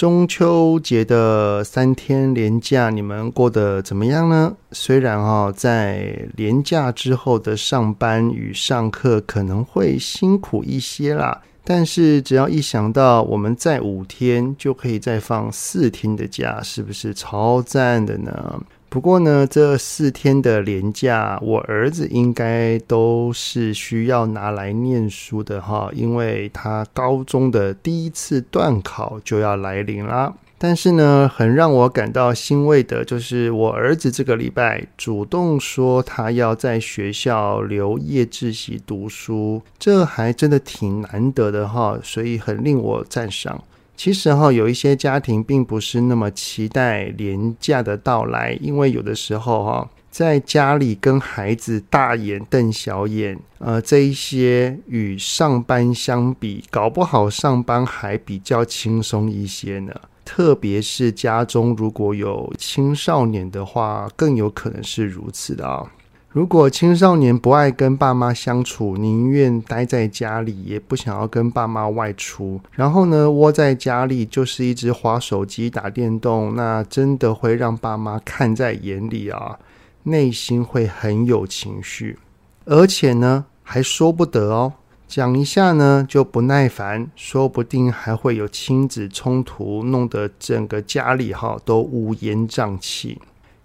中秋节的三天连假，你们过得怎么样呢？虽然哈，在连假之后的上班与上课可能会辛苦一些啦，但是只要一想到我们再五天就可以再放四天的假，是不是超赞的呢？不过呢，这四天的连假，我儿子应该都是需要拿来念书的哈，因为他高中的第一次段考就要来临啦。但是呢，很让我感到欣慰的就是，我儿子这个礼拜主动说他要在学校留夜自习读书，这还真的挺难得的哈，所以很令我赞赏。其实哈，有一些家庭并不是那么期待连假的到来，因为有的时候哈，在家里跟孩子大眼瞪小眼，呃，这一些与上班相比，搞不好上班还比较轻松一些呢。特别是家中如果有青少年的话，更有可能是如此的啊。如果青少年不爱跟爸妈相处，宁愿待在家里，也不想要跟爸妈外出，然后呢，窝在家里就是一直滑手机、打电动，那真的会让爸妈看在眼里啊，内心会很有情绪，而且呢，还说不得哦，讲一下呢就不耐烦，说不定还会有亲子冲突，弄得整个家里哈都乌烟瘴气。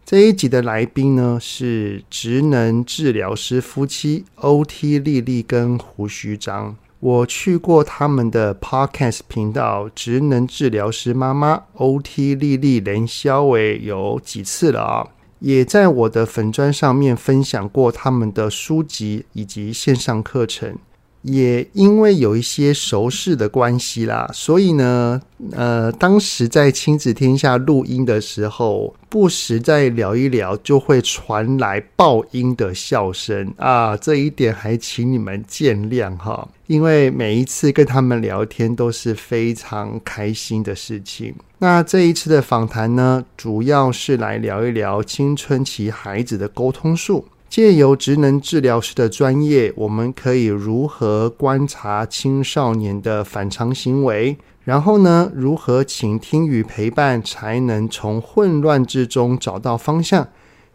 这一集的来宾呢是职能治疗师夫妻 OT 丽丽跟胡须章。我去过他们的 Podcast 频道“职能治疗师妈妈 OT 丽丽连肖伟”有几次了啊，也在我的粉砖上面分享过他们的书籍以及线上课程。也因为有一些熟识的关系啦，所以呢，呃，当时在亲子天下录音的时候，不时在聊一聊，就会传来爆音的笑声啊，这一点还请你们见谅哈。因为每一次跟他们聊天都是非常开心的事情。那这一次的访谈呢，主要是来聊一聊青春期孩子的沟通术。借由职能治疗师的专业，我们可以如何观察青少年的反常行为？然后呢，如何倾听与陪伴，才能从混乱之中找到方向，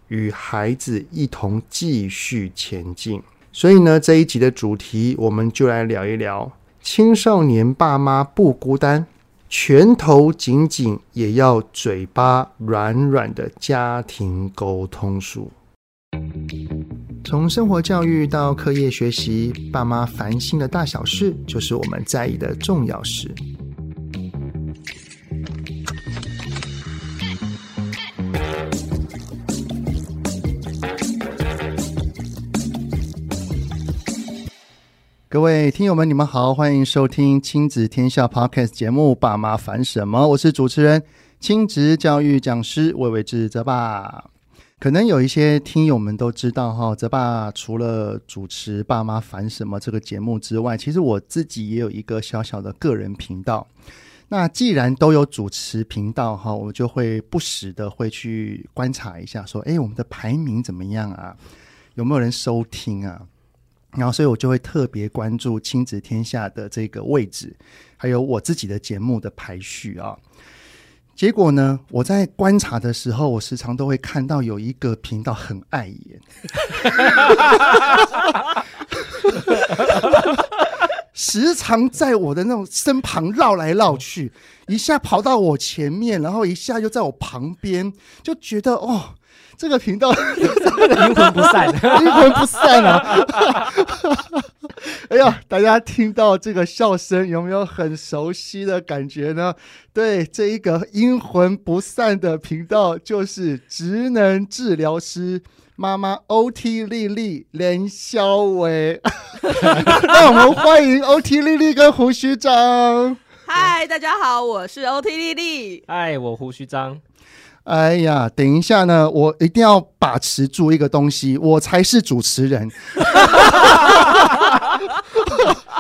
与孩子一同继续前进？所以呢，这一集的主题，我们就来聊一聊青少年爸妈不孤单，拳头紧紧也要嘴巴软软的家庭沟通术。从生活教育到课业学习，爸妈烦心的大小事，就是我们在意的重要事。各位听友们，你们好，欢迎收听亲子天下 Podcast 节目《爸妈烦什么》，我是主持人、亲子教育讲师魏玮志泽爸。可能有一些听友们都知道哈，泽爸除了主持《爸妈烦什么》这个节目之外，其实我自己也有一个小小的个人频道。那既然都有主持频道哈，我就会不时的会去观察一下，说，哎，我们的排名怎么样啊？有没有人收听啊？然后，所以我就会特别关注亲子天下的这个位置，还有我自己的节目的排序啊。结果呢，我在观察的时候，我时常都会看到有一个频道很碍眼，时常在我的那种身旁绕来绕去，一下跑到我前面，然后一下又在我旁边，就觉得哦。这个频道 阴魂不散，阴魂不散啊！哎呀，大家听到这个笑声，有没有很熟悉的感觉呢？对，这一个阴魂不散的频道，就是职能治疗师妈妈 OT 丽丽连肖伟。那我们欢迎 OT 丽丽跟胡须张。嗨，大家好，我是 OT 丽丽。嗨，我胡须张。哎呀，等一下呢，我一定要把持住一个东西，我才是主持人。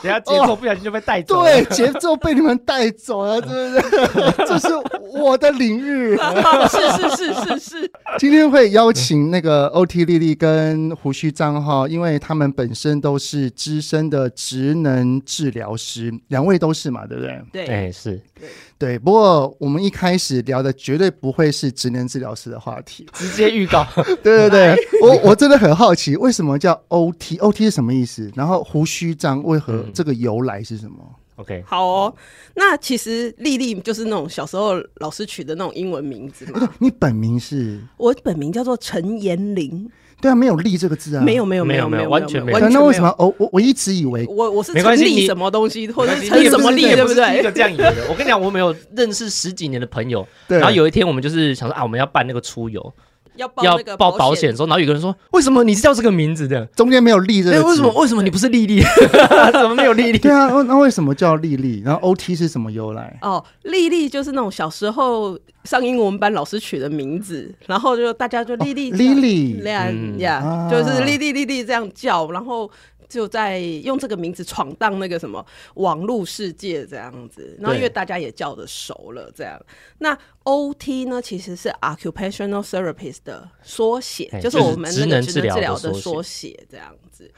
等下节奏不小心就被带走了，对，节奏被你们带走了，对不对？这是我的领域，是是是是是。今天会邀请那个 OT 丽丽跟胡须张哈，因为他们本身都是资深的职能治疗师，两位都是嘛，对不对？对，哎，是对对。不过我们一开始聊的绝对不会是职能治疗师的话题，直接预告。对 对对，我我真的很好奇，为什么叫 OT？OT 是什么意思？然后胡须章为何？这个由来是什么？OK，好哦。那其实丽丽就是那种小时候老师取的那种英文名字嘛。你本名是？我本名叫做陈延玲。对啊，没有“力”这个字啊。没有，没有，没有，没有，完全没有。那为什么？我我我一直以为我我是成立什么东西，或者成什么力，对不对？一个这样以为的。我跟你讲，我们有认识十几年的朋友，然后有一天我们就是想说啊，我们要办那个出游。要报报保险的时候，然后有个人说：“为什么你是叫这个名字的？中间没有‘丽’这个字？为什么？为什么你不是丽丽？怎么没有丽丽？对啊，那为什么叫丽丽？然后 OT 是什么由来？哦，丽丽就是那种小时候上英文班老师取的名字，然后就大家就丽丽丽丽这样呀，就是丽丽、丽丽这样叫，然后。”就在用这个名字闯荡那个什么网络世界这样子然后因为大家也叫的熟了这样。那 ot 呢其实是 occupational therapist 的缩写就是我们那个治疗的缩写。这样子。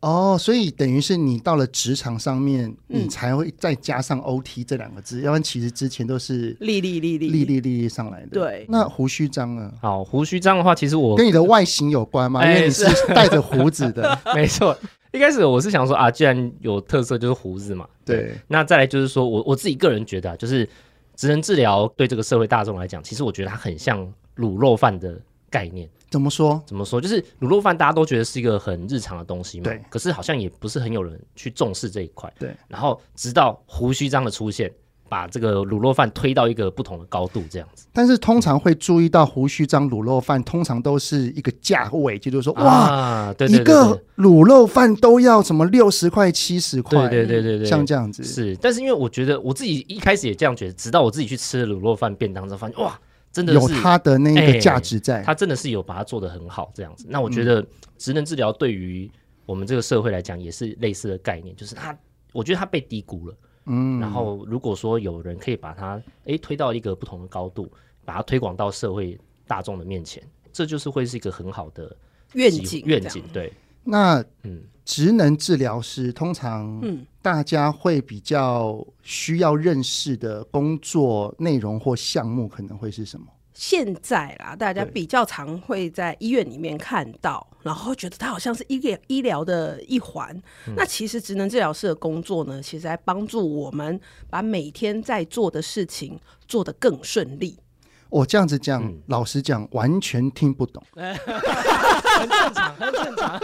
哦所以等于是你到了职场上面你才会再加上 ot 这两个字要不然其实之前都是利利利利利利上来的。对。那胡须章呢？好胡须章的话其实我跟你的外形有关吗？因为你是带着胡子的。没错。一开始我是想说啊，既然有特色就是胡子嘛，对，那再来就是说我我自己个人觉得啊，就是职能治疗对这个社会大众来讲，其实我觉得它很像卤肉饭的概念。怎么说？怎么说？就是卤肉饭大家都觉得是一个很日常的东西嘛，对。可是好像也不是很有人去重视这一块，对。然后直到胡须章的出现。把这个卤肉饭推到一个不同的高度，这样子。但是通常会注意到胡须张卤肉饭，通常都是一个价位，就是说，哇，对对对对，一个卤肉饭都要什么六十块、七十块，对对对对对，像这样子。是，但是因为我觉得我自己一开始也这样觉得，直到我自己去吃了卤肉饭便当之后，发现哇，真的是有它的那个价值在，它真的是有把它做得很好，这样子。那我觉得职能治疗对于我们这个社会来讲也是类似的概念，就是它，我觉得它被低估了。嗯，然后如果说有人可以把它诶推到一个不同的高度，把它推广到社会大众的面前，这就是会是一个很好的愿景。愿景对。那嗯，职能治疗师通常嗯，大家会比较需要认识的工作内容或项目可能会是什么？现在啦，大家比较常会在医院里面看到，然后觉得它好像是医疗医疗的一环。嗯、那其实职能治疗师的工作呢，其实来帮助我们把每天在做的事情做得更顺利。我这样子讲，嗯、老实讲，完全听不懂。很正常，很正常。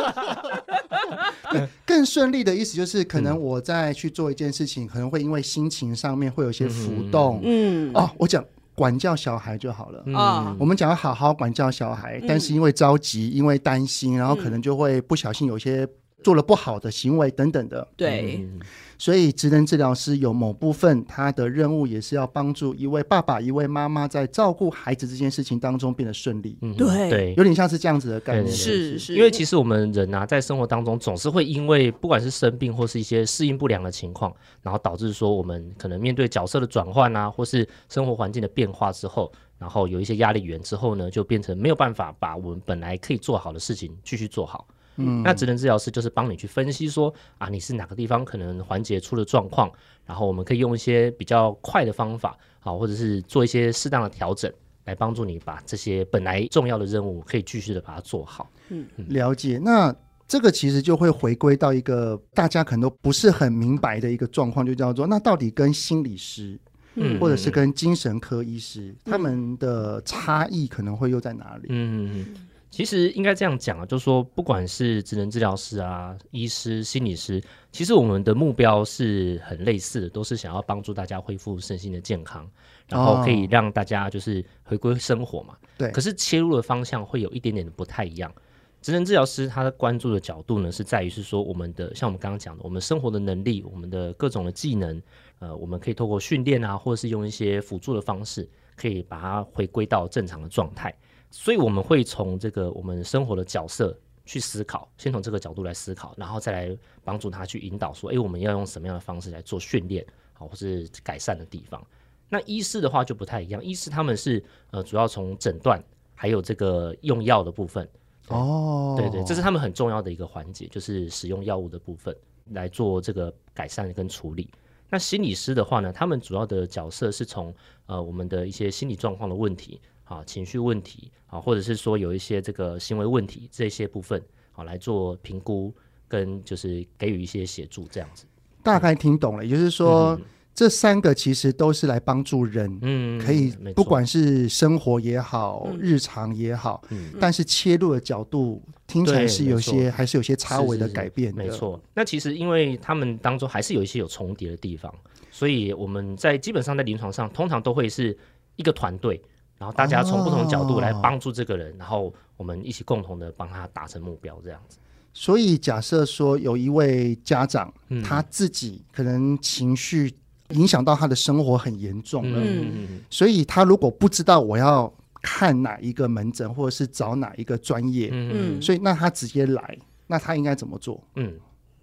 更顺利的意思就是，可能我在去做一件事情，嗯、可能会因为心情上面会有些浮动。嗯，哦，我讲。管教小孩就好了啊！嗯、我们讲要好好管教小孩，嗯、但是因为着急，因为担心，然后可能就会不小心有些做了不好的行为等等的。对。嗯所以，职能治疗师有某部分他的任务也是要帮助一位爸爸、一位妈妈在照顾孩子这件事情当中变得顺利。嗯，对对，有点像是这样子的概念。是是，因为其实我们人啊，在生活当中总是会因为不管是生病或是一些适应不良的情况，然后导致说我们可能面对角色的转换啊，或是生活环境的变化之后，然后有一些压力源之后呢，就变成没有办法把我们本来可以做好的事情继续做好。嗯，那职能治疗师就是帮你去分析说啊，你是哪个地方可能环节出了状况，然后我们可以用一些比较快的方法，好，或者是做一些适当的调整，来帮助你把这些本来重要的任务可以继续的把它做好。嗯，了解。那这个其实就会回归到一个大家可能都不是很明白的一个状况，就叫做那到底跟心理师，嗯，或者是跟精神科医师，嗯，他们的差异可能会又在哪里？嗯嗯。其实应该这样讲啊，就是说，不管是职能治疗师啊、医师、心理师，其实我们的目标是很类似的，都是想要帮助大家恢复身心的健康，然后可以让大家就是回归生活嘛。对。可是切入的方向会有一点点的不太一样。职能治疗师他的关注的角度呢，是在于是说我们的像我们刚刚讲的，我们生活的能力、我们的各种的技能，呃，我们可以透过训练啊，或者是用一些辅助的方式，可以把它回归到正常的状态。所以我们会从这个我们生活的角色去思考，先从这个角度来思考，然后再来帮助他去引导说，诶，我们要用什么样的方式来做训练，好，或是改善的地方。那医师的话就不太一样，医师他们是呃，主要从诊断还有这个用药的部分。哦，对对，这是他们很重要的一个环节，就是使用药物的部分来做这个改善跟处理。那心理师的话呢，他们主要的角色是从呃我们的一些心理状况的问题啊、情绪问题啊，或者是说有一些这个行为问题这些部分啊来做评估跟就是给予一些协助这样子。大概听懂了，也就是说。嗯这三个其实都是来帮助人，嗯，可以不管是生活也好，嗯、日常也好，嗯，但是切入的角度听起来是有些还是有些差微的改变的，没错。那其实因为他们当中还是有一些有重叠的地方，所以我们在基本上在临床上通常都会是一个团队，然后大家从不同角度来帮助这个人，哦、然后我们一起共同的帮他达成目标，这样子。所以假设说有一位家长，嗯、他自己可能情绪。影响到他的生活很严重了，嗯，所以他如果不知道我要看哪一个门诊，或者是找哪一个专业，嗯，所以那他直接来，那他应该怎么做？嗯，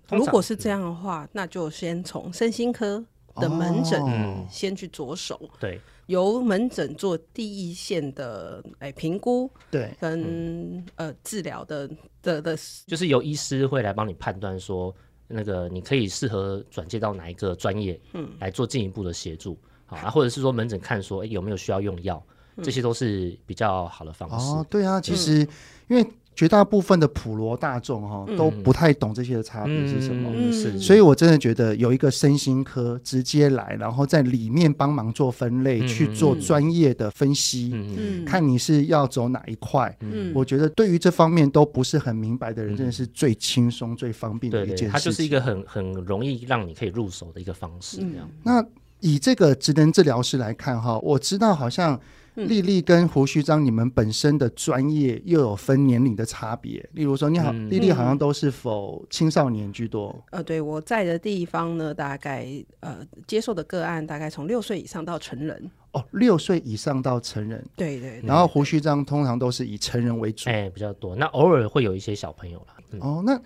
如果是这样的话，那就先从身心科的门诊先去着手，对，由门诊做第一线的哎评估，对，跟呃治疗的的的，就是由医师会来帮你判断说。那个你可以适合转介到哪一个专业，嗯，来做进一步的协助，好、嗯、啊，或者是说门诊看说，哎、欸，有没有需要用药，嗯、这些都是比较好的方式。哦，对啊，其实、嗯、因为。绝大部分的普罗大众哈都不太懂这些的差别是什么，嗯、是，所以我真的觉得有一个身心科直接来，然后在里面帮忙做分类，嗯、去做专业的分析，嗯、看你是要走哪一块。嗯、我觉得对于这方面都不是很明白的人，真的是最轻松、最方便的一件事情。它就是一个很很容易让你可以入手的一个方式。那以这个职能治疗师来看哈，我知道好像。莉莉跟胡须章，你们本身的专业又有分年龄的差别。例如说，你好，莉莉好像都是否青少年居多？呃，对，我在的地方呢，大概呃接受的个案大概从六岁以上到成人。哦，六岁以上到成人。对对，对。然后胡须章通常都是以成人为主，哎，比较多。那偶尔会有一些小朋友啦。嗯、哦，那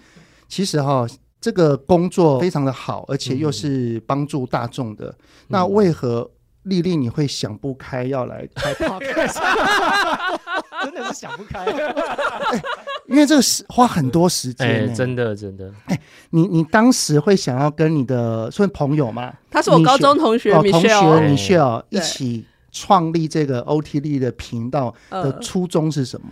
其实哈，这个工作非常的好，而且又是帮助大众的。嗯、那为何？莉莉，你会想不开要来开 podcast，真的是想不开、欸，因为这个是花很多时间、欸欸，真的真的。哎、欸，你你当时会想要跟你的算朋友吗？他是我高中同学，哦同学 Michelle 一起创立这个 OT 丽的频道的初衷是什么？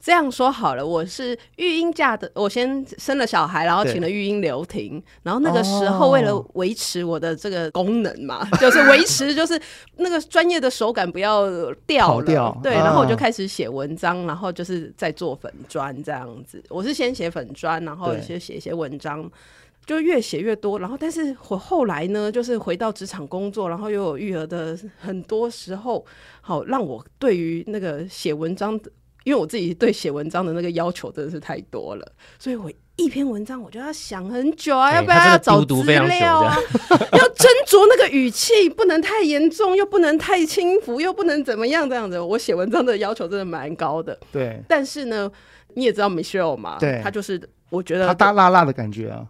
这样说好了，我是育婴假的，我先生了小孩，然后请了育婴留停，然后那个时候为了维持我的这个功能嘛，哦、就是维持就是那个专业的手感不要掉了，掉对，然后我就开始写文章，然后就是在做粉砖这样子。我是先写粉砖，然后先写一些文章，就越写越多，然后但是我后来呢，就是回到职场工作，然后又有育儿的很多时候，好让我对于那个写文章的。因为我自己对写文章的那个要求真的是太多了，所以我一篇文章我就要想很久啊，欸、要不要要找资料啊，要斟酌那个语气，不能太严重，又不能太轻浮，又不能怎么样这样子。我写文章的要求真的蛮高的。对，但是呢，你也知道 Michelle 嘛，对，他就是我觉得他大辣辣的感觉啊。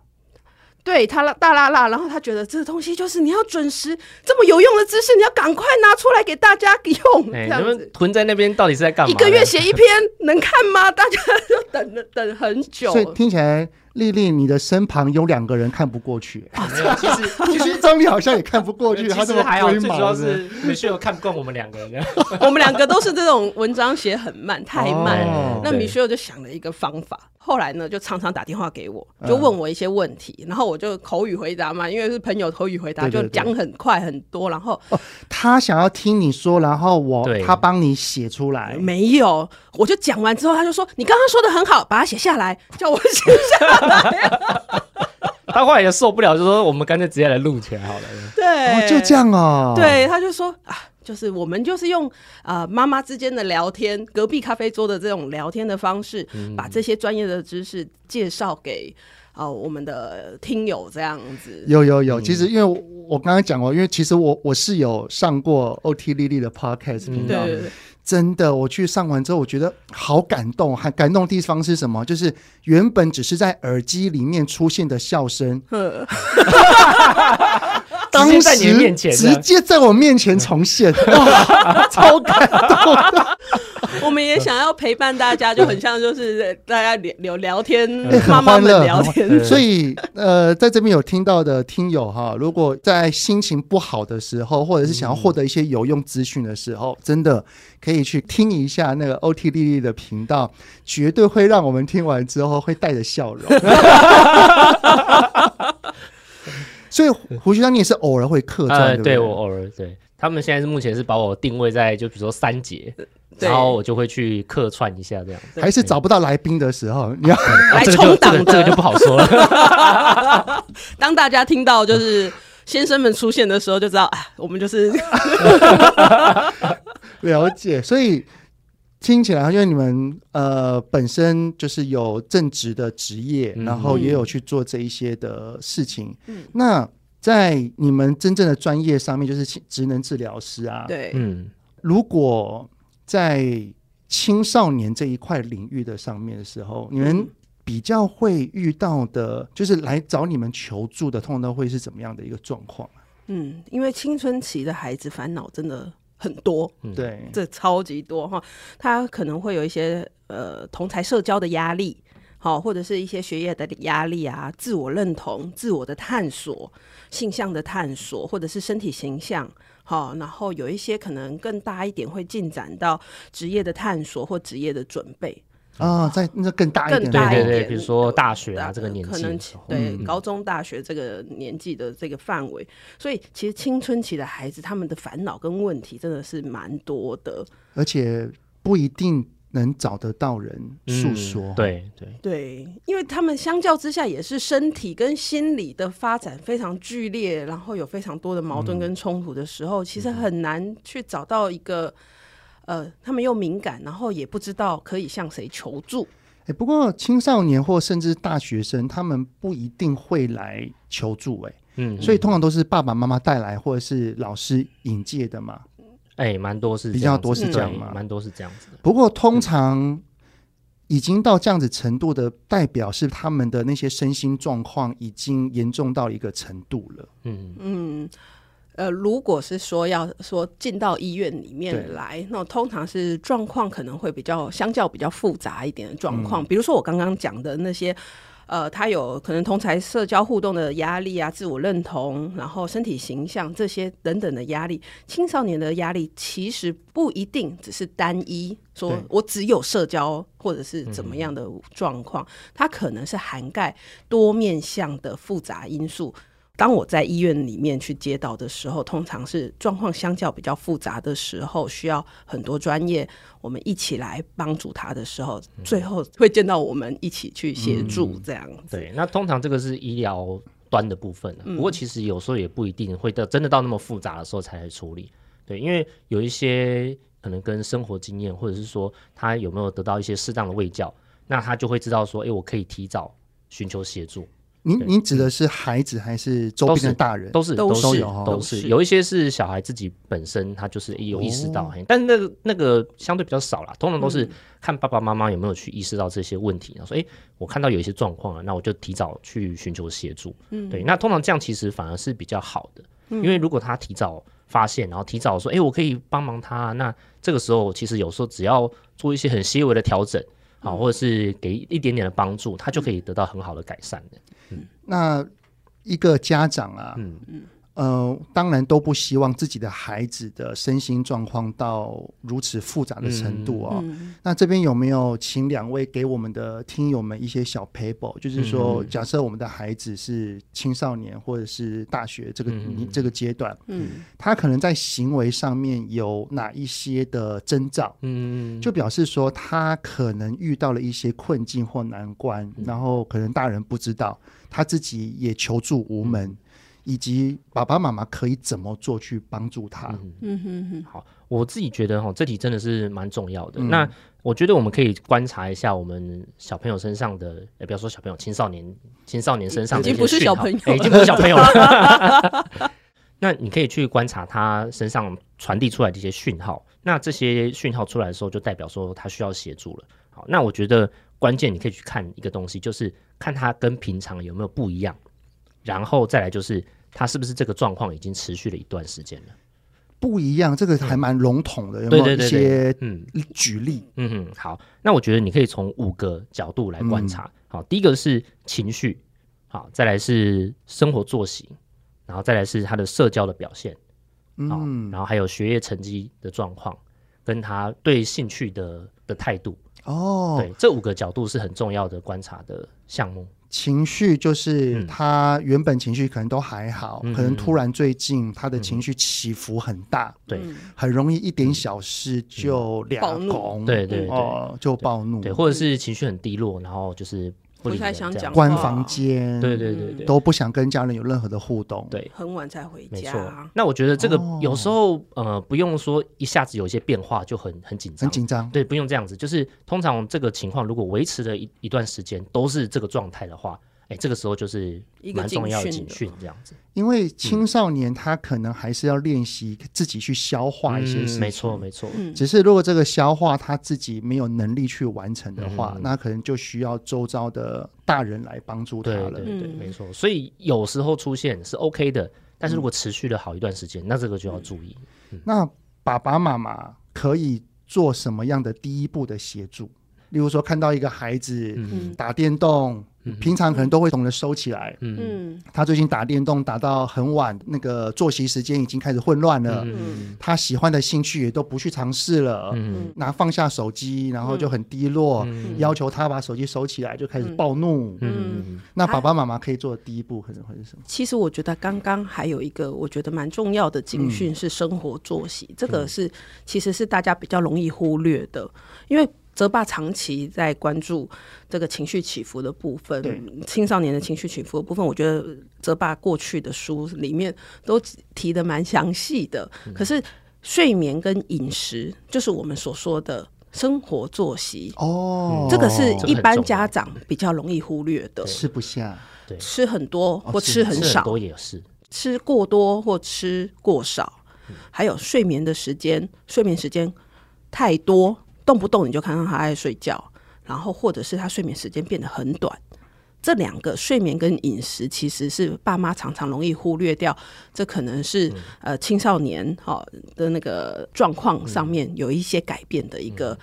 对他大拉拉，然后他觉得这个东西就是你要准时这么有用的知识，你要赶快拿出来给大家用。欸、这样子囤在那边到底是在干嘛？一个月写一篇能看吗？大家都等了 等很久。所以听起来。莉莉，你的身旁有两个人看不过去。没有，其实 其实张力好像也看不过去，他这么还好，最主要是美秀看不惯我们两个人。我们两个都是这种文章写很慢，太慢。那米秀就想了一个方法，后来呢就常常打电话给我，就问我一些问题，然后我就口语回答嘛，因为是朋友口语回答，就讲很快很多。然后他想要听你说，然后我他帮你写出来。没有，我就讲完之后，他就说你刚刚说的很好，把它写下来，叫我写下来。他后来也受不了，就说我们干脆直接来录起来好了。对、哦，就这样哦。对，他就说啊，就是我们就是用啊妈妈之间的聊天，隔壁咖啡桌的这种聊天的方式，嗯、把这些专业的知识介绍给呃我们的听友这样子。有有有，其实因为我我刚刚讲过，因为其实我我是有上过 OT 丽丽的 Podcast 频道。对。真的，我去上完之后，我觉得好感动。还感动的地方是什么？就是原本只是在耳机里面出现的笑声，当时在你面前，直接在我面前重现，超感动的。我们也想要陪伴大家，就很像就是大家聊聊天，妈妈们聊天。所以呃，在这边有听到的听友哈，如果在心情不好的时候，或者是想要获得一些有用资讯的时候，真的可以去听一下那个 OT 莉莉的频道，绝对会让我们听完之后会带着笑容。所以胡学长，你也是偶尔会客串，对对？对，我偶尔对。他们现在是目前是把我定位在就比如说三节，然后我就会去客串一下这样。还是找不到来宾的时候，你要 来充档，这个就不好说了。当大家听到就是先生们出现的时候，就知道哎，我们就是 了解。所以听起来，因为你们呃本身就是有正职的职业，然后也有去做这一些的事情。嗯，那。在你们真正的专业上面，就是职能治疗师啊。对，嗯，如果在青少年这一块领域的上面的时候，你们比较会遇到的，就是来找你们求助的，通常都会是怎么样的一个状况？嗯，因为青春期的孩子烦恼真的很多，对，这超级多哈，他可能会有一些呃同才社交的压力。好，或者是一些学业的压力啊，自我认同、自我的探索、性向的探索，或者是身体形象，好，然后有一些可能更大一点，会进展到职业的探索或职业的准备啊，在那更大一点，更大一点，对对对，比如说大学啊这个年纪，可能对高中、大学这个年纪的这个范围，所以其实青春期的孩子他们的烦恼跟问题真的是蛮多的，而且不一定。能找得到人诉说，嗯、对对。对，因为他们相较之下也是身体跟心理的发展非常剧烈，然后有非常多的矛盾跟冲突的时候，嗯、其实很难去找到一个，呃，他们又敏感，然后也不知道可以向谁求助。哎，不过青少年或甚至大学生，他们不一定会来求助，哎，嗯，所以通常都是爸爸妈妈带来，或者是老师引介的嘛。哎，蛮多是比较多是这样嘛，蛮多是这样子的。不过通常已经到这样子程度的，代表是他们的那些身心状况已经严重到一个程度了。嗯嗯，呃，如果是说要说进到医院里面来，那通常是状况可能会比较相较比较复杂一点的状况，嗯、比如说我刚刚讲的那些。呃，他有可能同才社交互动的压力啊，自我认同，然后身体形象这些等等的压力。青少年的压力其实不一定只是单一，说我只有社交或者是怎么样的状况，它可能是涵盖多面向的复杂因素。当我在医院里面去接到的时候，通常是状况相较比较复杂的时候，需要很多专业我们一起来帮助他的时候，嗯、最后会见到我们一起去协助这样子、嗯。对，那通常这个是医疗端的部分、不过其实有时候也不一定会到真的到那么复杂的时候才来处理。对，因为有一些可能跟生活经验，或者是说他有没有得到一些适当的喂教，那他就会知道说，哎、欸，我可以提早寻求协助。您您指的是孩子还是周边的大人？都是都是都有都是。有一些是小孩自己本身他就是有意识到，哦、但是那个那个相对比较少啦，通常都是看爸爸妈妈有没有去意识到这些问题，然后说哎，我看到有一些状况了，那我就提早去寻求协助。嗯，对，那通常这样其实反而是比较好的，因为如果他提早发现，然后提早说哎，我可以帮忙他，那这个时候其实有时候只要做一些很细微的调整，好，或者是给一点点的帮助，他就可以得到很好的改善的。嗯，那一个家长啊，嗯嗯，呃，当然都不希望自己的孩子的身心状况到如此复杂的程度哦。嗯、那这边有没有请两位给我们的听友们一些小 paper？就是说，假设我们的孩子是青少年或者是大学这个、嗯、这个阶段，嗯，他可能在行为上面有哪一些的征兆？嗯，就表示说他可能遇到了一些困境或难关，嗯、然后可能大人不知道。他自己也求助无门，以及爸爸妈妈可以怎么做去帮助他？嗯嗯哼哼，好，我自己觉得哈，这题真的是蛮重要的。嗯那我觉得我们可以观察一下我们小朋友身上的，呃，不要说小朋友，青少年，青少年身上的已经不是一些讯号小朋友哎已经不是小朋友了。那你可以去观察他身上传递出来的一些讯号，那这些讯号出来的时候，就代表说他需要协助了。好，那我觉得关键你可以去看一个东西，就是看他跟平常有没有不一样，然后再来就是他是不是这个状况已经持续了一段时间了。不一样，这个还蛮笼统的，有没对有一些嗯。举例？嗯嗯，好，那我觉得你可以从五个角度来观察。好，第一个是情绪，好，再来是生活作息，然后再来是他的社交的表现，嗯，然后还有学业成绩的状况，跟他对兴趣的的态度。哦，对，这五个角度是很重要的观察的项目。情绪就是嗯。他原本情绪可能都还好，嗯可能突然最近他的情绪起伏很大，对。嗯很容易一点小事就俩暴怒。拱，对对对。哦，就暴怒，对，或者是情绪很低落，然后就是不太想讲关房间，对对对对，都不想跟家人有任何的互动，对。很晚才回没错。家，，那我觉得这个哦。有时候、呃，不用说一下子有一些变化就很很紧张，很紧张，对，不用这样子，就是通常这个情况如果维持了一一段时间都是这个状态的话，哎，这个时候就是一个蛮重要的警警讯讯，这样子。因为青少年他可能还是要练习自己去消化一些事情，嗯、没错没错，嗯，只是如果这个消化他自己没有能力去完成的话，嗯那可能就需要周遭的大人来帮助他了。对对对，嗯没错。所以有时候出现是 OK 的，但是如果持续了好一段时间，那这个就要注意。那爸爸妈妈可以做什么样的第一步的协助？例如说，看到一个孩子嗯打电动，嗯平常可能都会懂得收起来。嗯。嗯他最近打电动打到很晚，那个作息时间已经开始混乱了。嗯。他喜欢的兴趣也都不去尝试了，嗯。拿放下手机，然后就很低落，嗯。要求他把手机收起来，就开始暴怒。嗯。那爸爸妈妈可以做的第一步可能会是什么？其实我觉得刚刚还有一个我觉得蛮重要的警讯是生活作息，这个是其实是大家比较容易忽略的，因为泽爸长期在关注这个情绪起伏的部分，青少年的情绪起伏的部分，我觉得泽爸过去的书里面都提的蛮详细的。可是睡眠跟饮食，就是我们所说的生活作息，哦，这个是一般家长比较容易忽略的。吃不下，吃很多或是吃吃很少，多也是，吃过多或吃过少，还有睡眠的时间，睡眠时间太多，动不动你就看到他爱睡觉，然后或者是他睡眠时间变得很短。这两个睡眠跟饮食其实是爸妈常常容易忽略掉，这可能是、呃青少年哈、的那个状况上面有一些改变的一个，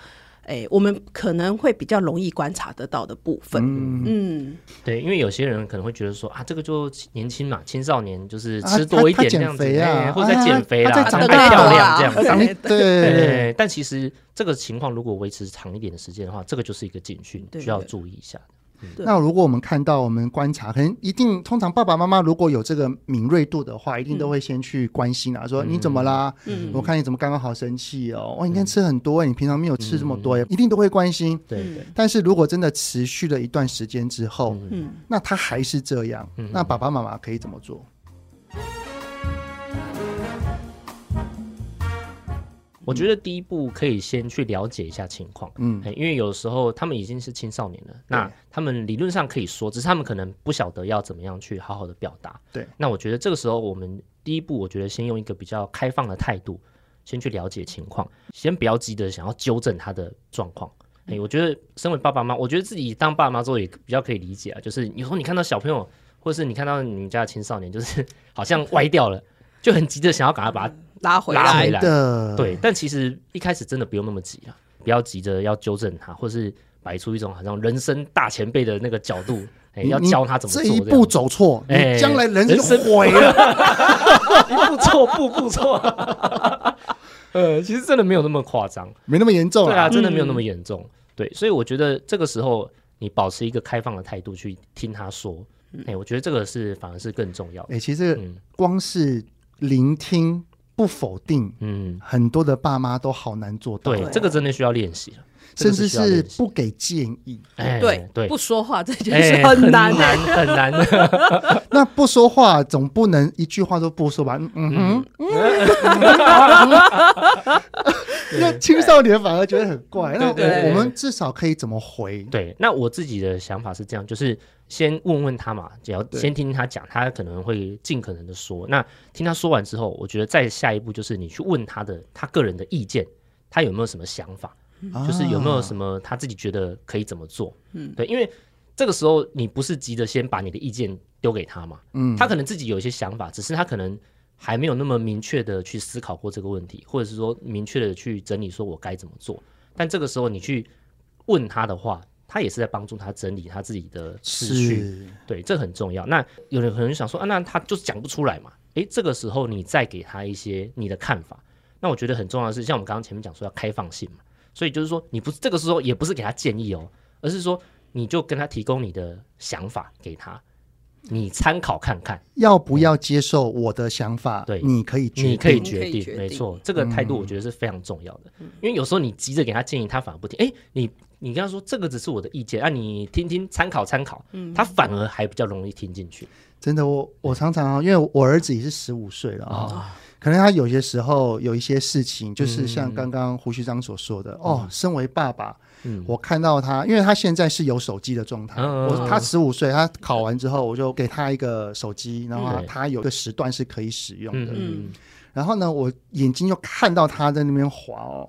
诶、我们可能会比较容易观察得到的部分。嗯对，因为有些人可能会觉得说啊，这个就年轻嘛，青少年就是啊吃多一点这样子，减肥啊哎或者在减肥啦，啊长得漂亮啊这样对对对，但其实这个情况如果维持长一点的时间的话，这个就是一个警讯，需要注意一下。对那如果我们看到，我们观察，可能一定通常爸爸妈妈如果有这个敏锐度的话，一定都会先去关心啊，说你怎么啦？嗯。我看你怎么刚刚好生气哦，哇，你看吃很多，你平常没有吃这么多，一定都会关心。对。对，但是如果真的持续了一段时间之后，嗯。那他还是这样，那爸爸妈妈可以怎么做？我觉得第一步可以先去了解一下情况，嗯哎因为有时候他们已经是青少年了，那他们理论上可以说，只是他们可能不晓得要怎么样去好好的表达。对，那我觉得这个时候我们第一步，我觉得先用一个比较开放的态度，先去了解情况，先不要急着想要纠正他的状况。哎，我觉得身为爸爸妈妈，我觉得自己当爸妈之后也比较可以理解啊，就是有时候你看到小朋友，或是你看到你们家的青少年，就是 好像歪掉了，就很急着想要赶快把他拉回来拉回。来的，对，但其实一开始真的不用那么急啊，不要急着要纠正他，或是摆出一种好像人生大前辈的那个角度，哎、要教他怎么做这一步走错，哎你将来人生毁了。一步错步步错。呃，其实真的没有那么夸张，没那么严重对啊，啊。真的没有那么严重。对，所以我觉得这个时候你保持一个开放的态度去听他说，哎、我觉得这个是反而是更重要的。哎、其实嗯光是聆听不否定，嗯，很多的爸妈都好难做到，对，这个真的需要练习了。甚至是不给建议，哎，对对，不说话这件事很难。很难。那不说话总不能一句话都不说吧？嗯哼，那青少年反而觉得很怪。那我们至少可以怎么回？对，那我自己的想法是这样，就是先问问他嘛，只要先听听他讲，他可能会尽可能的说。那听他说完之后，我觉得再下一步就是你去问他的他个人的意见，他有没有什么想法？就是有没有什么他自己觉得可以怎么做？嗯，对，因为这个时候你不是急着先把你的意见丢给他嘛，嗯，他可能自己有一些想法，只是他可能还没有那么明确的去思考过这个问题，或者是说明确的去整理说我该怎么做。但这个时候你去问他的话，他也是在帮助他整理他自己的思绪，对，这很重要。那有人可能想说啊，那他就是讲不出来嘛？诶，这个时候你再给他一些你的看法，那我觉得很重要的是，像我们刚刚前面讲说要开放性嘛。所以就是说，你不是这个时候也不是给他建议哦，而是说你就跟他提供你的想法给他，你参考看看要不要接受我的想法。对，你可以，你可以决定，没错，这个态度我觉得是非常重要的。嗯，因为有时候你急着给他建议，他反而不听。哎，你你跟他说这个只是我的意见，啊，你听听参考参考，他反而还比较容易听进去。真的，我我常常因为我儿子也是十五岁了啊。哦可能他有些时候有一些事情，就是像刚刚胡旭章所说的，嗯、哦，身为爸爸，嗯、我看到他，因为他现在是有手机的状态，嗯、我他十五岁，他考完之后，我就给他一个手机，然后他有个时段是可以使用的，嗯、然后呢，我眼睛就看到他在那边滑哦，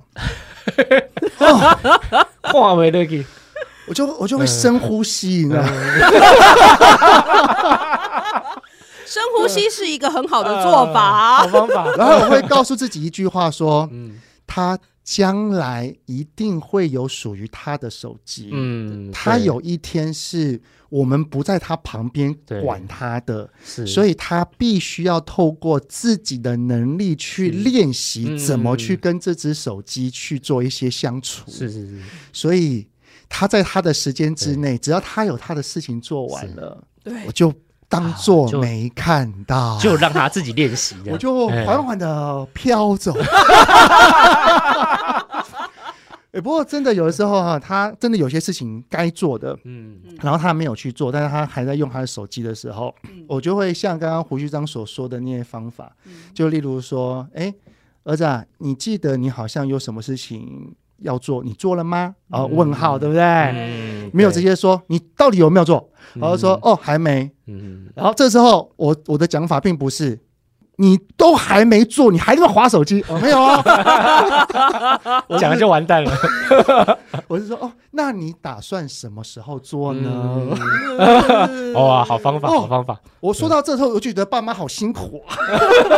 画没得给，我就我就会深呼吸，你知道吗？深呼吸是一个很好的做法，好方法。然后我会告诉自己一句话说：“嗯，他将来一定会有属于他的手机。嗯，他有一天是我们不在他旁边管他的，所以他必须要透过自己的能力去练习怎么去跟这只手机去做一些相处。是是是。所以他在他的时间之内，只要他有他的事情做完了，对，我就。”当做没看到，就让他自己练习。我就缓缓的飘走。哎，不过真的有的时候哈，他真的有些事情该做的，嗯，然后他没有去做，但是他还在用他的手机的时候，我就会像刚刚胡旭章所说的那些方法，就例如说，哎，儿子啊，你记得你好像有什么事情要做，你做了吗？哦，问号，对不对？没有直接说你到底有没有做，然后说哦，还没。然后这时候我我的讲法并不是你都还没做，你还在那滑手机，哦，没有啊，我 讲了就完蛋了。我是说哦，那你打算什么时候做呢？哇，好方法，好方法。我说到这时候，我觉得爸妈好辛苦啊。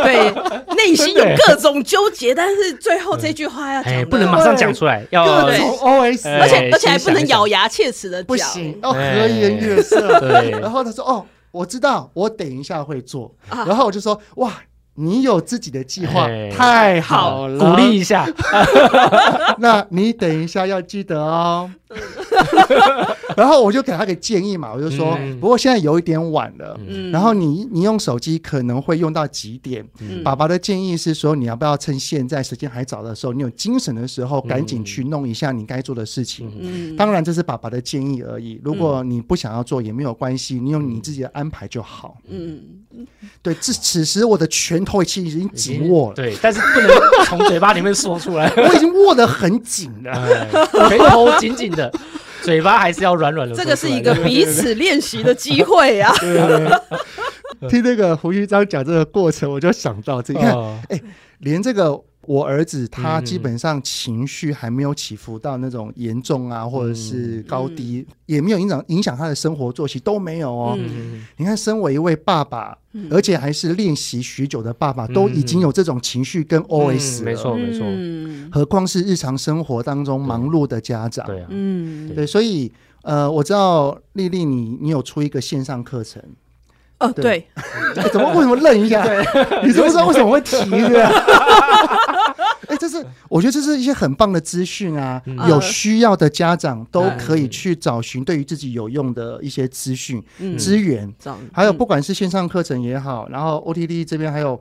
对，内心有各种纠结，但是最后这句话要讲，不能马上讲出来，要 OS，而且而且还不能咬牙切齿的讲，不行，要和颜悦色。对，然后他说哦。我知道，我等一下会做，啊、然后我就说，哇，你有自己的计划，欸、太好了，鼓励一下。那你等一下要记得哦。然后我就给他个建议嘛，我就说，嗯、不过现在有一点晚了，嗯、然后你你用手机可能会用到几点？嗯、爸爸的建议是说，你要不要趁现在时间还早的时候，你有精神的时候，赶紧去弄一下你该做的事情。嗯、当然这是爸爸的建议而已，如果你不想要做也没有关系，你有你自己的安排就好。嗯，对，这此时我的拳头其实已经紧握了，对，但是不能从嘴巴里面说出来，我已经握得很紧了，拳头紧紧的。嘴巴还是要软软的。这个是一个彼此练习的机会啊！听那个胡须章讲这个过程，我就想到这个，你看，哎，连这个。我儿子他基本上情绪还没有起伏到那种严重啊，或者是高低，也没有影响影响他的生活作息都没有哦。你看，身为一位爸爸，而且还是练习许久的爸爸，都已经有这种情绪跟 OS 了。没错没错，何况是日常生活当中忙碌的家长。对啊，嗯，对，所以呃，我知道丽丽你你有出一个线上课程。哦，对，怎么为什么愣一下？你知不知道为什么会提？的？哎，这是我觉得这是一些很棒的资讯啊，有需要的家长都可以去找寻对于自己有用的一些资讯资源，还有不管是线上课程也好，然后 OTD 这边还有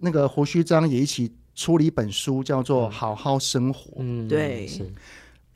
那个胡须章也一起出了一本书，叫做《好好生活》。嗯，对。是。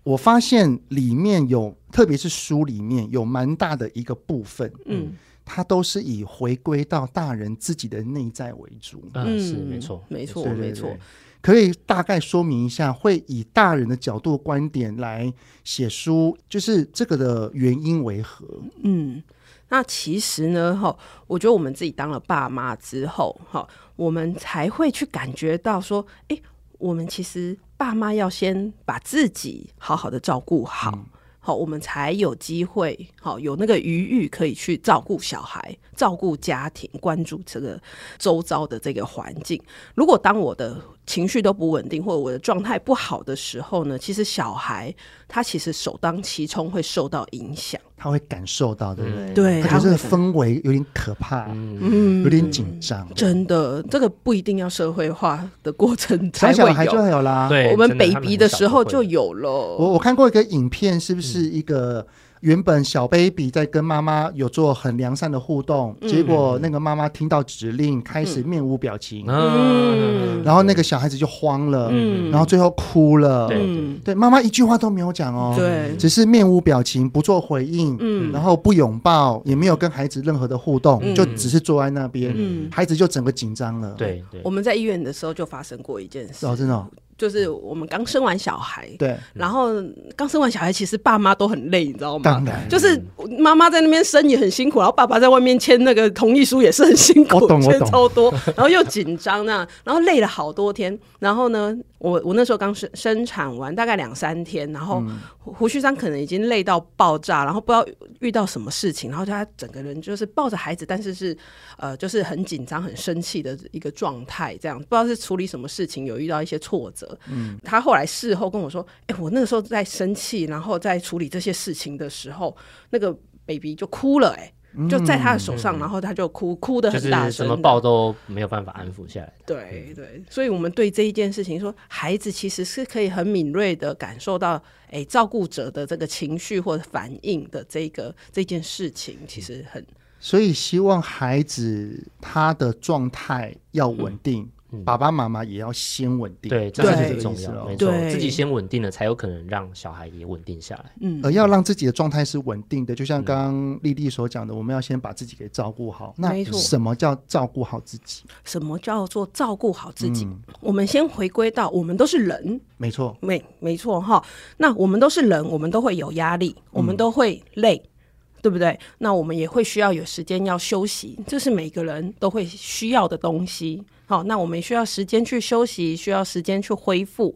我发现里面有，特别是书里面有蛮大的一个部分，嗯，它都是以回归到大人自己的内在为主。嗯，是没错，没错，没错。可以大概说明一下，会以大人的角度观点来写书，就是这个的原因为何？嗯，那其实呢，哈，我觉得我们自己当了爸妈之后，哈，我们才会去感觉到说，哎，我们其实爸妈要先把自己好好的照顾好。嗯好，我们才有机会，好有那个余裕可以去照顾小孩、照顾家庭、关注这个周遭的这个环境。如果当我的情绪都不稳定，或者我的状态不好的时候呢，其实小孩他其实首当其冲会受到影响，他会感受到，对不对？对，他觉得这个氛围有点可怕，嗯，有点紧张。真的，这个不一定要社会化的过程才 会有，小孩就有啦。对，我们 baby 的时候就有了。我我看过一个影片，是不是一个？原本小 baby 在跟妈妈有做很良善的互动，嗯、结果那个妈妈听到指令开始面无表情，嗯、然后那个小孩子就慌了，嗯、然后最后哭了。嗯、对，妈妈一句话都没有讲哦，对，只是面无表情，不做回应，嗯、然后不拥抱，也没有跟孩子任何的互动，嗯、就只是坐在那边，嗯、孩子就整个紧张了。对，对。我们在医院的时候就发生过一件事，哦，真的、哦。就是我们刚生完小孩，对，然后刚生完小孩，其实爸妈都很累，你知道吗？当然，就是妈妈在那边生也很辛苦，然后爸爸在外面签那个同意书也是很辛苦，签超多，然后又紧张那样，然后累了好多天，然后呢，我我那时候刚生生产完大概两三天，然后胡须章可能已经累到爆炸，然后不知道遇到什么事情，然后他整个人就是抱着孩子，但是是呃就是很紧张、很生气的一个状态，这样不知道是处理什么事情，有遇到一些挫折。嗯，他后来事后跟我说：“哎、欸，我那个时候在生气，然后在处理这些事情的时候，那个 baby 就哭了、欸，哎。”就在他的手上，嗯、然后他就哭，哭的很大声，什么抱都没有办法安抚下来。对对，所以我们对这一件事情说，孩子其实是可以很敏锐的感受到，哎，照顾者的这个情绪或者反应的这个这件事情，其实很。所以希望孩子他的状态要稳定。嗯爸爸妈妈也要先稳定，对，这是最重要的，没错，自己先稳定了，才有可能让小孩也稳定下来。嗯，而要让自己的状态是稳定的，就像刚刚丽丽所讲的，我们要先把自己给照顾好。那什么叫照顾好自己？什么叫做照顾好自己？我们先回归到，我们都是人，没错，没没错哈。那我们都是人，我们都会有压力，我们都会累，对不对？那我们也会需要有时间要休息，这是每个人都会需要的东西。好，那我们需要时间去休息，需要时间去恢复。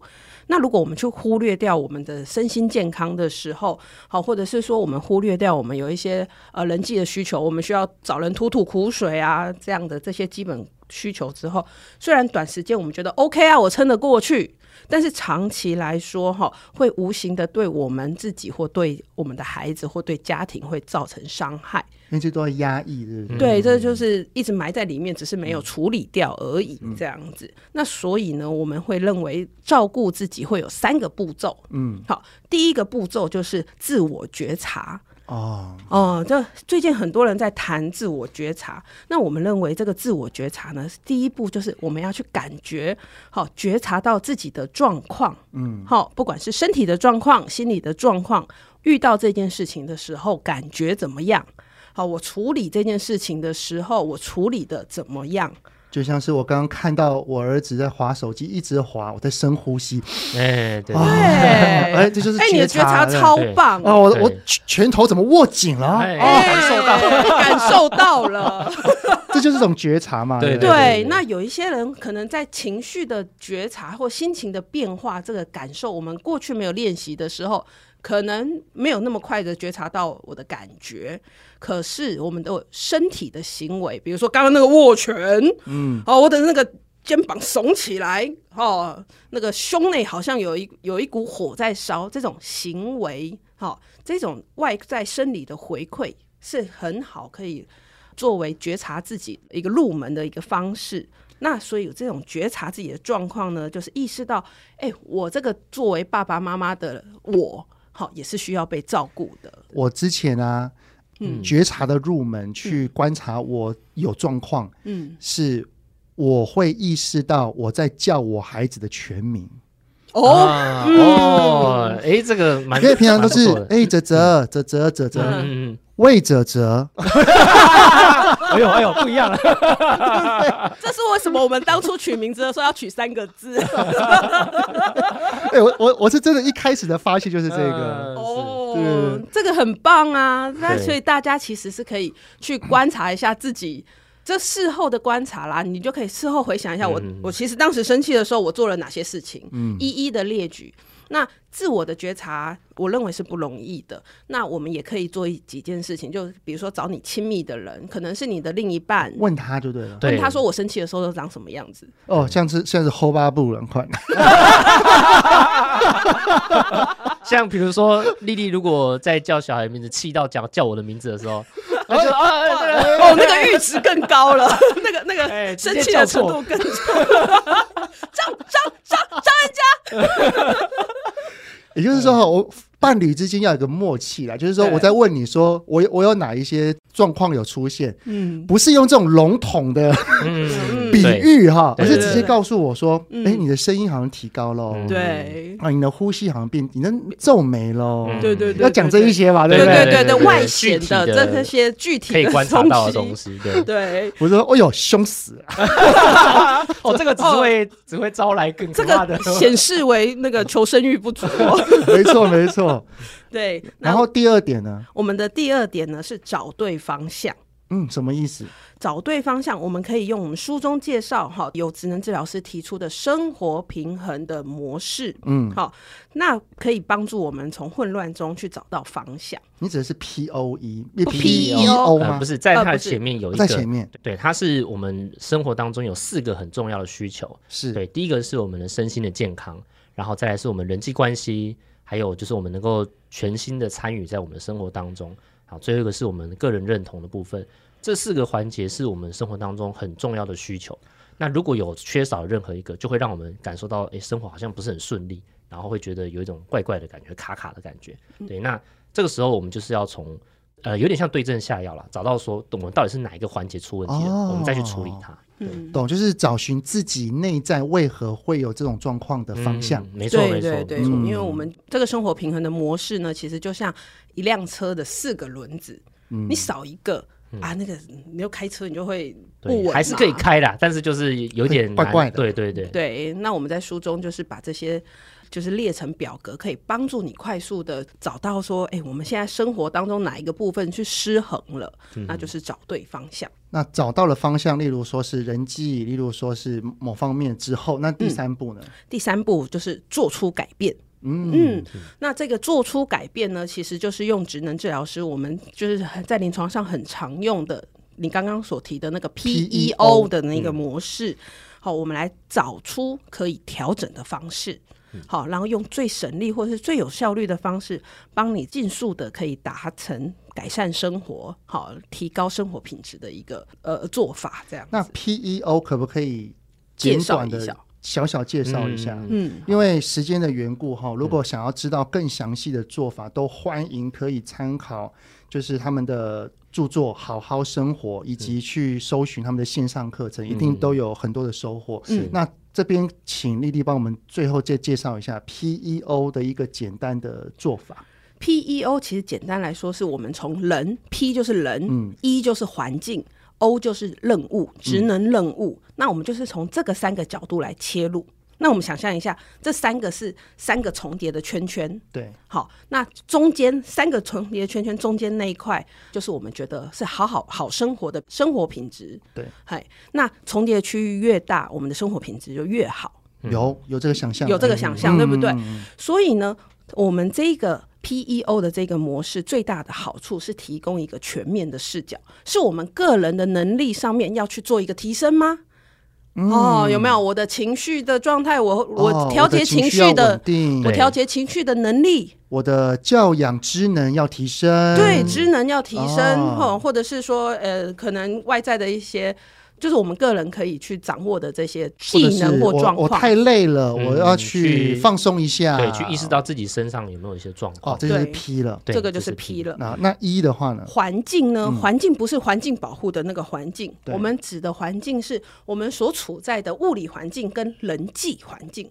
那如果我们去忽略掉我们的身心健康的时候，好，或者是说我们忽略掉我们有一些呃人际的需求，我们需要找人吐吐苦水啊，这样的这些基本需求之后，虽然短时间我们觉得 OK 啊，我撑得过去。但是长期来说，哈，会无形的对我们自己或对我们的孩子或对家庭会造成伤害，因为这都要压抑，对不对？对，这就是一直埋在里面，只是没有处理掉而已，这样子。嗯、那所以呢，我们会认为照顾自己会有三个步骤。嗯，好，第一个步骤就是自我觉察。哦哦，这最近很多人在谈自我觉察。那我们认为这个自我觉察呢，第一步就是我们要去感觉，好觉察到自己的状况，嗯，好，不管是身体的状况、心理的状况，遇到这件事情的时候感觉怎么样？好，我处理这件事情的时候，我处理的怎么样？就像是我刚刚看到我儿子在划手机，一直划，我在深呼吸。哎，对，哎，这就是哎，你的觉察超棒哦！我我拳头怎么握紧了？哦，感受到，感受到了，这就是一种觉察嘛。对对。那有一些人可能在情绪的觉察或心情的变化这个感受，我们过去没有练习的时候。可能没有那么快的觉察到我的感觉，可是我们的身体的行为，比如说刚刚那个握拳，嗯，哦，我的那个肩膀耸起来，哦，那个胸内好像有一有一股火在烧，这种行为，哦，这种外在生理的回馈是很好，可以作为觉察自己一个入门的一个方式。那所以有这种觉察自己的状况呢，就是意识到，哎，我这个作为爸爸妈妈的我。好，也是需要被照顾的。我之前啊，嗯，觉察的入门去观察我有状况，嗯，是我会意识到我在叫我孩子的全名。哦、啊、哦，哎、嗯，这个蛮，因为平常都是哎，泽泽泽泽泽泽，嗯嗯，魏泽泽，哎呦哎呦，不一样了，这是为什么？我们当初取名字的时候要取三个字。哎，我我我是真的，一开始的发现就是这个，哦，对，这个很棒啊。那所以大家其实是可以去观察一下自己。这事后的观察啦，你就可以事后回想一下我，我、嗯、我其实当时生气的时候，我做了哪些事情，嗯、一一的列举。那自我的觉察，我认为是不容易的。那我们也可以做一几件事情，就比如说找你亲密的人，可能是你的另一半，问他就对了，问他说我生气的时候都长什么样子。哦，像是像是后八部人款，像比如说丽丽如果在叫小孩名字，气到讲叫我的名字的时候。哦，哦，那个阈值更高了，那个那个生气的程度更重。张张张张人家，也就是说，我。伴侣之间要有个默契啦，就是说我在问你说我我有哪一些状况有出现，嗯，不是用这种笼统的比喻哈，而是直接告诉我说，哎，你的声音好像提高了，对，啊，你的呼吸好像变，你的皱眉了，对对对，要讲这一些嘛，对对对？对，外显的这这些具体可以观察到的东西，对。对，我说，哎呦，凶死了，哦，这个只会只会招来更可怕的，显示为那个求生欲不足，没错没错。对，然后第二点呢？我们的第二点呢是找对方向。嗯，什么意思？找对方向，我们可以用我们书中介绍哈，有职能治疗师提出的生活平衡的模式。嗯，好，那可以帮助我们从混乱中去找到方向。你指的是 P O E，P E O 吗？不是，在它前面有一个，在前面，对，它是我们生活当中有四个很重要的需求。是对，第一个是我们的身心的健康，然后再来是我们人际关系。还有就是我们能够全心的参与在我们的生活当中，好，最后一个是我们个人认同的部分，这四个环节是我们生活当中很重要的需求。那如果有缺少任何一个，就会让我们感受到，诶，生活好像不是很顺利，然后会觉得有一种怪怪的感觉，卡卡的感觉。对，那这个时候我们就是要从，呃，有点像对症下药了，找到说我们到底是哪一个环节出问题了，哦、我们再去处理它。嗯，懂，就是找寻自己内在为何会有这种状况的方向。嗯、没错，对对对，因为我们这个生活平衡的模式呢，其实就像一辆车的四个轮子，嗯、你少一个、嗯、啊，那个你要开车你就会不稳，还是可以开的，但是就是有点怪怪的。对对对对，那我们在书中就是把这些。就是列成表格，可以帮助你快速的找到说，哎、欸，我们现在生活当中哪一个部分去失衡了？嗯、那就是找对方向。那找到了方向，例如说是人际，例如说是某方面之后，那第三步呢？嗯、第三步就是做出改变。嗯嗯，那这个做出改变呢，其实就是用职能治疗师我们就是在临床上很常用的，你刚刚所提的那个 PEO 的那个模式。嗯、好，我们来找出可以调整的方式。好，然后用最省力或者是最有效率的方式，帮你尽速的可以达成改善生活、好提高生活品质的一个呃做法。这样，那 PEO 可不可以简短的小小介绍一下？嗯，因为时间的缘故哈，如果想要知道更详细的做法，都欢迎可以参考，就是他们的著作《好好生活》，以及去搜寻他们的线上课程，一定都有很多的收获。嗯那。这边请丽丽帮我们最后再介绍一下 PEO 的一个简单的做法。PEO 其实简单来说，是我们从人 P 就是人，嗯，E 就是环境，O 就是任务，职能任务。嗯、那我们就是从这个三个角度来切入。那我们想象一下，这三个是三个重叠的圈圈，对，好，那中间三个重叠的圈圈中间那一块，就是我们觉得是好好好生活的生活品质，对，嗨，那重叠的区域越大，我们的生活品质就越好，有有这个想象，有这个想象，对不对？所以呢，我们这个 PEO 的这个模式最大的好处是提供一个全面的视角，是我们个人的能力上面要去做一个提升吗？哦，有没有？我的情绪的状态？我我调节情绪的，我调节情绪的能力，我的教养职能要提升，对，职能要提升，或或者是说，呃，可能外在的一些就是我们个人可以去掌握的这些技能或状况。我，太累了，嗯、我要去放松一下。对，去意识到自己身上有没有一些状况。哦，这就是 P 了，这个就是 P 了。那那一的话呢？环境呢？环境不是环境保护的那个环境，嗯、我们指的环境是我们所处在的物理环境跟人际环境。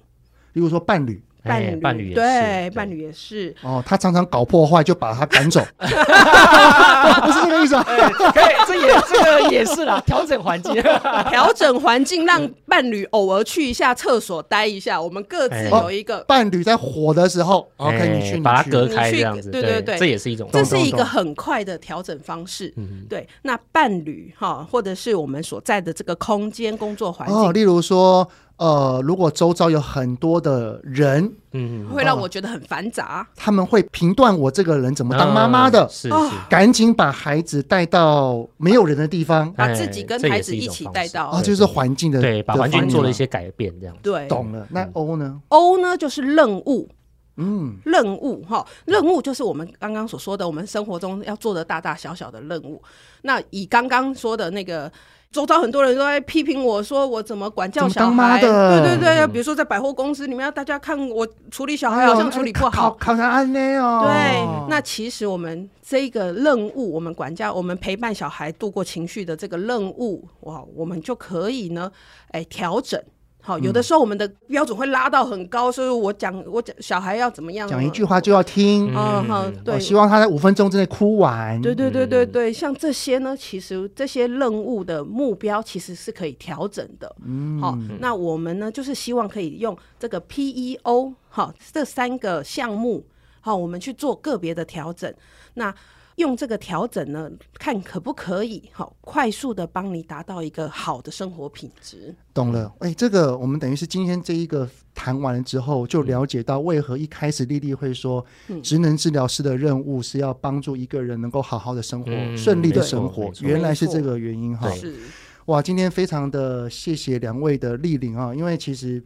比如说伴侣。伴侣，伴侣对，伴侣也是。哦，他常常搞破坏，就把他赶走，不是这个意思啊。可以，这也这个也是啦，调整环境，调整环境，让伴侣偶尔去一下厕所待一下。我们各自有一个伴侣在火的时候，OK，你去把它隔开这样子，对对对，这也是一种，这是一个很快的调整方式。对，那伴侣哈，或者是我们所在的这个空间工作环境，哦，例如说。呃，如果周遭有很多的人，嗯，会让我觉得很繁杂。他们会评断我这个人怎么当妈妈的，是是，赶紧把孩子带到没有人的地方，把自己跟孩子一起带到，啊，就是环境的，对，把环境做了一些改变，这样。对，懂了。那 O 呢？O 呢，就是任务，嗯，任务哈，任务就是我们刚刚所说的，我们生活中要做的大大小小的任务。那以刚刚说的那个。周遭很多人都在批评我说我怎么管教小孩，对对对，比如说在百货公司里面，大家看我处理小孩好像处理不好，考考上安内哦。对，那其实我们这个任务，我们管教，我们陪伴小孩度过情绪的这个任务，哇，我们就可以呢，哎，调整。好，有的时候我们的标准会拉到很高，所以我讲我讲小孩要怎么样，讲一句话就要听，嗯哼，对，希望他在五分钟之内哭完。对对对对对，像这些呢，其实这些任务的目标其实是可以调整的。嗯，好，那我们呢，就是希望可以用这个 PEO 好这三个项目，好，我们去做个别的调整。那用这个调整呢，看可不可以好快速的帮你达到一个好的生活品质。懂了，哎，这个我们等于是今天这一个谈完了之后，就了解到为何一开始丽丽会说，职能治疗师的任务是要帮助一个人能够好好的生活，嗯、顺利的生活，原来是这个原因哈。是哇，今天非常的谢谢两位的莅临啊，因为其实。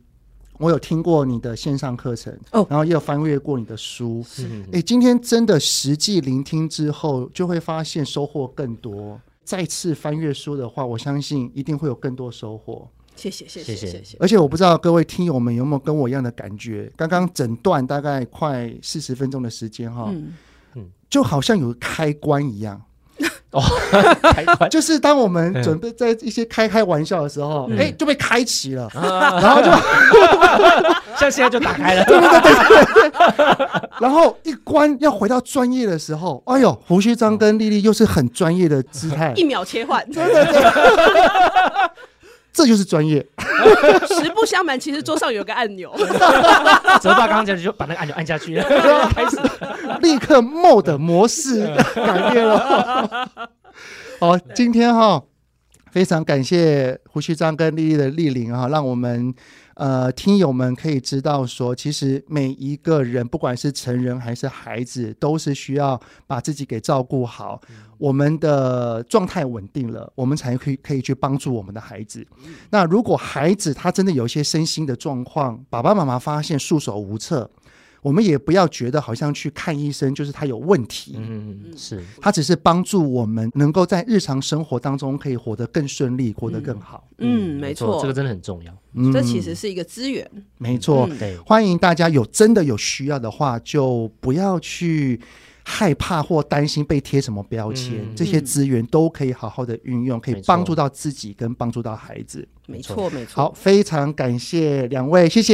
我有听过你的线上课程，哦，然后也有翻阅过你的书，是，哎，今天真的实际聆听之后，就会发现收获更多。再次翻阅书的话，我相信一定会有更多收获。谢谢，谢谢，谢谢。而且我不知道各位听友们有没有跟我一样的感觉，刚刚整段大概快四十分钟的时间哈，嗯嗯，就好像有开关一样。哦，就是当我们准备在一些开开玩笑的时候，哎，就被开启了，然后就像 现在就打开了，对对对对，然后一关要回到专业的时候，哎呦，胡须张跟丽丽又是很专业的姿态，一秒切换，对对对，这就是专业。实不相瞒，其实桌上有个按钮，泽爸刚刚讲就把那个按钮按下去了，开 始立刻 mode 模式改变了。好，今天哈非常感谢胡旭章跟丽丽的莅临哈，让我们呃听友们可以知道说，其实每一个人不管是成人还是孩子，都是需要把自己给照顾好。我们的状态稳定了，我们才可以可以去帮助我们的孩子。那如果孩子他真的有一些身心的状况，爸爸妈妈发现束手无策，我们也不要觉得好像去看医生就是他有问题。嗯，是他只是帮助我们能够在日常生活当中可以活得更顺利，活得更好。嗯，没错，这个真的很重要。嗯，这其实是一个资源。没错，对，欢迎大家有真的有需要的话，就不要去。害怕或担心被贴什么标签，嗯、这些资源都可以好好的运用，可以帮助到自己跟帮助到孩子。没错，没错。好，非常感谢两位，谢谢，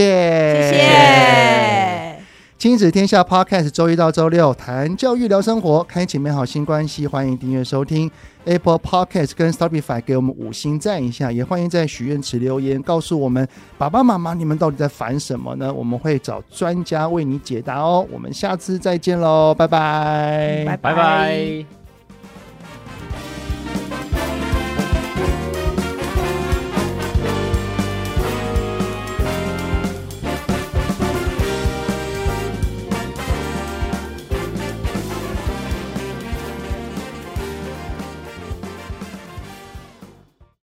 谢谢。亲子天下 Podcast，周一到周六谈教育聊生活，开启美好新关系。欢迎订阅收听 Apple Podcast 跟 Spotify，给我们五星赞一下。也欢迎在许愿池留言，告诉我们爸爸妈妈你们到底在烦什么呢？我们会找专家为你解答哦。我们下次再见喽，拜拜。拜拜。